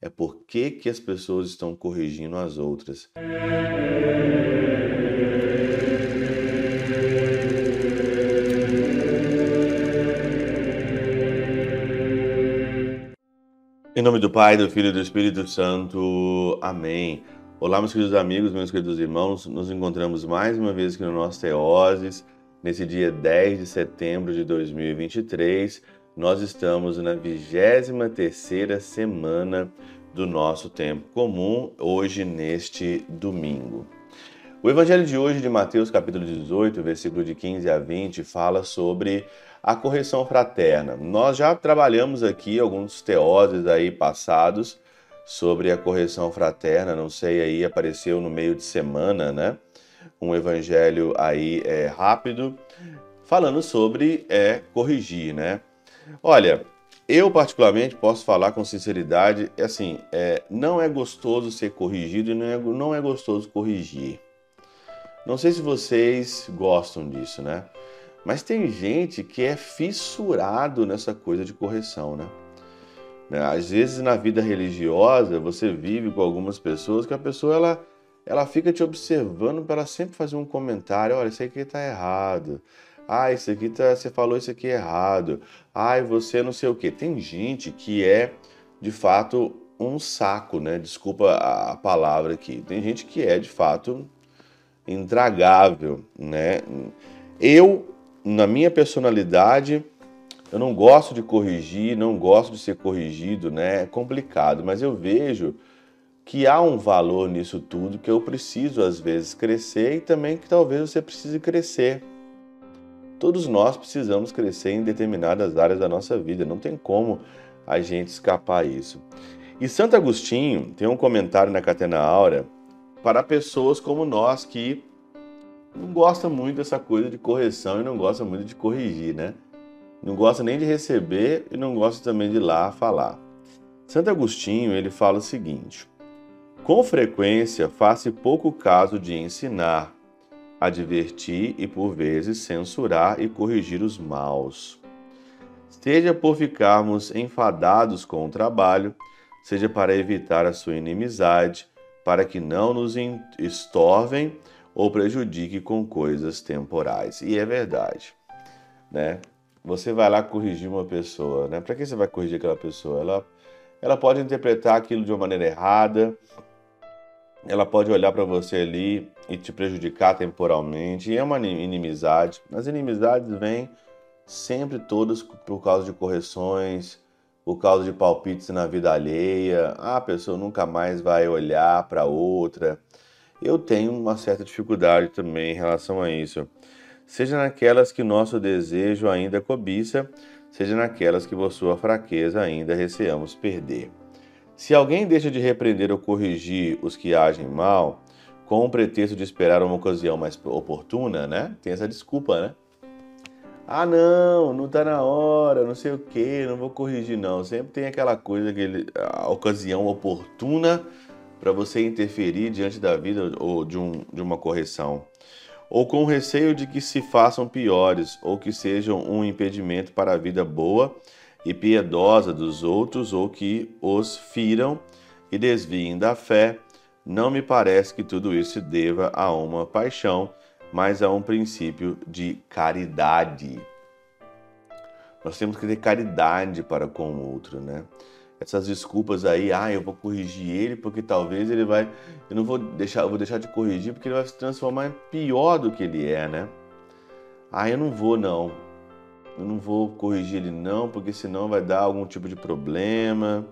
é por que, que as pessoas estão corrigindo as outras. Em nome do Pai, do Filho e do Espírito Santo. Amém. Olá, meus queridos amigos, meus queridos irmãos. Nos encontramos mais uma vez aqui no nosso Teoses, nesse dia 10 de setembro de 2023. Nós estamos na 23ª semana do nosso tempo comum, hoje neste domingo. O evangelho de hoje de Mateus, capítulo 18, versículo de 15 a 20, fala sobre a correção fraterna. Nós já trabalhamos aqui alguns teoses aí passados sobre a correção fraterna, não sei aí, apareceu no meio de semana, né? Um evangelho aí é, rápido, falando sobre é, corrigir, né? Olha, eu particularmente posso falar com sinceridade, é assim, é, não é gostoso ser corrigido e não é, não é gostoso corrigir. Não sei se vocês gostam disso, né? Mas tem gente que é fissurado nessa coisa de correção, né? né? Às vezes na vida religiosa você vive com algumas pessoas que a pessoa ela, ela fica te observando para sempre fazer um comentário, olha, isso aqui está errado. Ah, isso aqui tá, você falou isso aqui errado. Ai, você não sei o que. Tem gente que é de fato um saco, né? Desculpa a palavra aqui. Tem gente que é de fato intragável, né? Eu na minha personalidade, eu não gosto de corrigir, não gosto de ser corrigido, né? É complicado, mas eu vejo que há um valor nisso tudo, que eu preciso às vezes crescer e também que talvez você precise crescer. Todos nós precisamos crescer em determinadas áreas da nossa vida, não tem como a gente escapar isso. E Santo Agostinho tem um comentário na Catena Áurea para pessoas como nós que não gosta muito dessa coisa de correção e não gosta muito de corrigir, né? Não gosta nem de receber e não gosta também de ir lá falar. Santo Agostinho, ele fala o seguinte: Com frequência faça pouco caso de ensinar, advertir e por vezes censurar e corrigir os maus. Seja por ficarmos enfadados com o trabalho, seja para evitar a sua inimizade, para que não nos estorvem ou prejudique com coisas temporais. E é verdade, né? Você vai lá corrigir uma pessoa, né? Para que você vai corrigir aquela pessoa? Ela, ela pode interpretar aquilo de uma maneira errada, ela pode olhar para você ali e te prejudicar temporalmente, e é uma inimizade. As inimizades vêm sempre todas por causa de correções, por causa de palpites na vida alheia. Ah, a pessoa nunca mais vai olhar para outra eu tenho uma certa dificuldade também em relação a isso. Seja naquelas que nosso desejo ainda cobiça, seja naquelas que por sua fraqueza ainda receamos perder. Se alguém deixa de repreender ou corrigir os que agem mal, com o pretexto de esperar uma ocasião mais oportuna, né? Tem essa desculpa, né? Ah, não, não tá na hora, não sei o que, não vou corrigir, não. Sempre tem aquela coisa, aquele, a ocasião oportuna para você interferir diante da vida ou de, um, de uma correção, ou com receio de que se façam piores ou que sejam um impedimento para a vida boa e piedosa dos outros ou que os firam e desviem da fé, não me parece que tudo isso se deva a uma paixão, mas a um princípio de caridade. Nós temos que ter caridade para com o outro, né? essas desculpas aí, ah, eu vou corrigir ele porque talvez ele vai, eu não vou deixar, eu vou deixar de corrigir porque ele vai se transformar em pior do que ele é, né? Ah, eu não vou não. Eu não vou corrigir ele não, porque senão vai dar algum tipo de problema.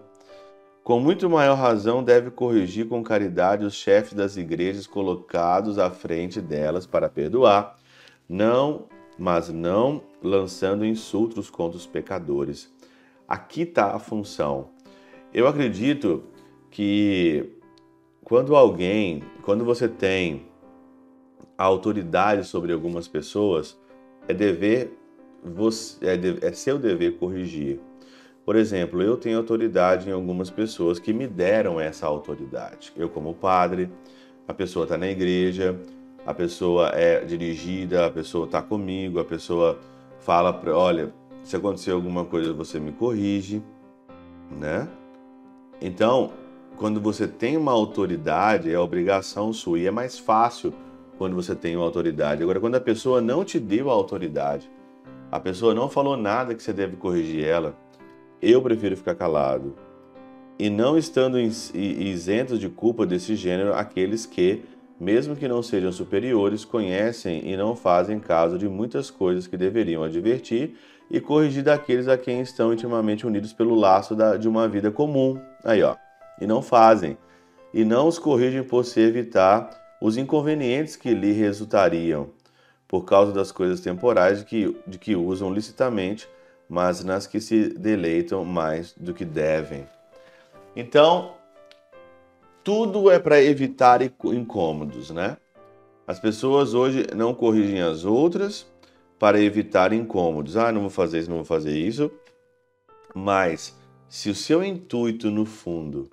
Com muito maior razão deve corrigir com caridade os chefes das igrejas colocados à frente delas para perdoar, não, mas não lançando insultos contra os pecadores. Aqui está a função. Eu acredito que quando alguém, quando você tem autoridade sobre algumas pessoas, é dever você, é, é seu dever corrigir. Por exemplo, eu tenho autoridade em algumas pessoas que me deram essa autoridade. Eu, como padre, a pessoa está na igreja, a pessoa é dirigida, a pessoa está comigo, a pessoa fala para, olha, se acontecer alguma coisa você me corrige, né? Então, quando você tem uma autoridade, é obrigação sua e é mais fácil quando você tem uma autoridade. Agora, quando a pessoa não te deu a autoridade, a pessoa não falou nada que você deve corrigir ela, eu prefiro ficar calado. E não estando isentos de culpa desse gênero aqueles que, mesmo que não sejam superiores, conhecem e não fazem caso de muitas coisas que deveriam advertir e corrigir daqueles a quem estão intimamente unidos pelo laço da, de uma vida comum. Aí, ó. E não fazem. E não os corrigem por se evitar os inconvenientes que lhe resultariam, por causa das coisas temporais de que, de que usam licitamente, mas nas que se deleitam mais do que devem. Então, tudo é para evitar incômodos, né? As pessoas hoje não corrigem as outras para evitar incômodos. Ah, não vou fazer isso, não vou fazer isso. Mas se o seu intuito no fundo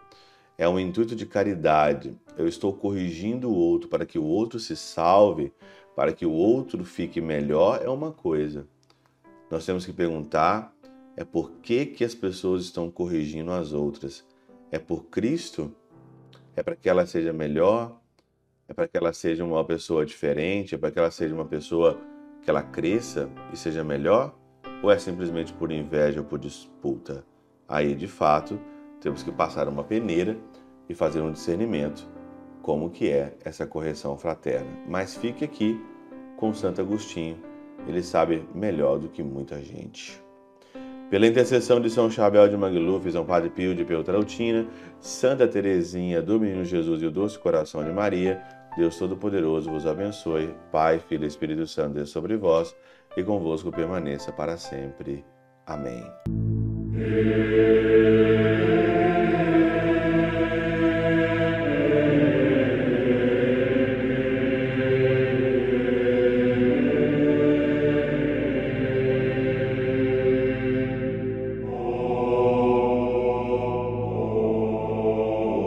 é um intuito de caridade, eu estou corrigindo o outro para que o outro se salve, para que o outro fique melhor, é uma coisa. Nós temos que perguntar é por que, que as pessoas estão corrigindo as outras. É por Cristo? É para que ela seja melhor? É para que ela seja uma pessoa diferente? É para que ela seja uma pessoa que ela cresça e seja melhor? Ou é simplesmente por inveja ou por disputa? Aí, de fato, temos que passar uma peneira e fazer um discernimento como que é essa correção fraterna. Mas fique aqui com Santo Agostinho, ele sabe melhor do que muita gente. Pela intercessão de São Chabel de Mangluf, São Padre Pio de Peltrautina, Santa Teresinha do Menino Jesus e o Doce Coração de Maria, Deus Todo-Poderoso vos abençoe, Pai, Filho e Espírito Santo, Deus sobre vós e convosco permaneça para sempre. Amém.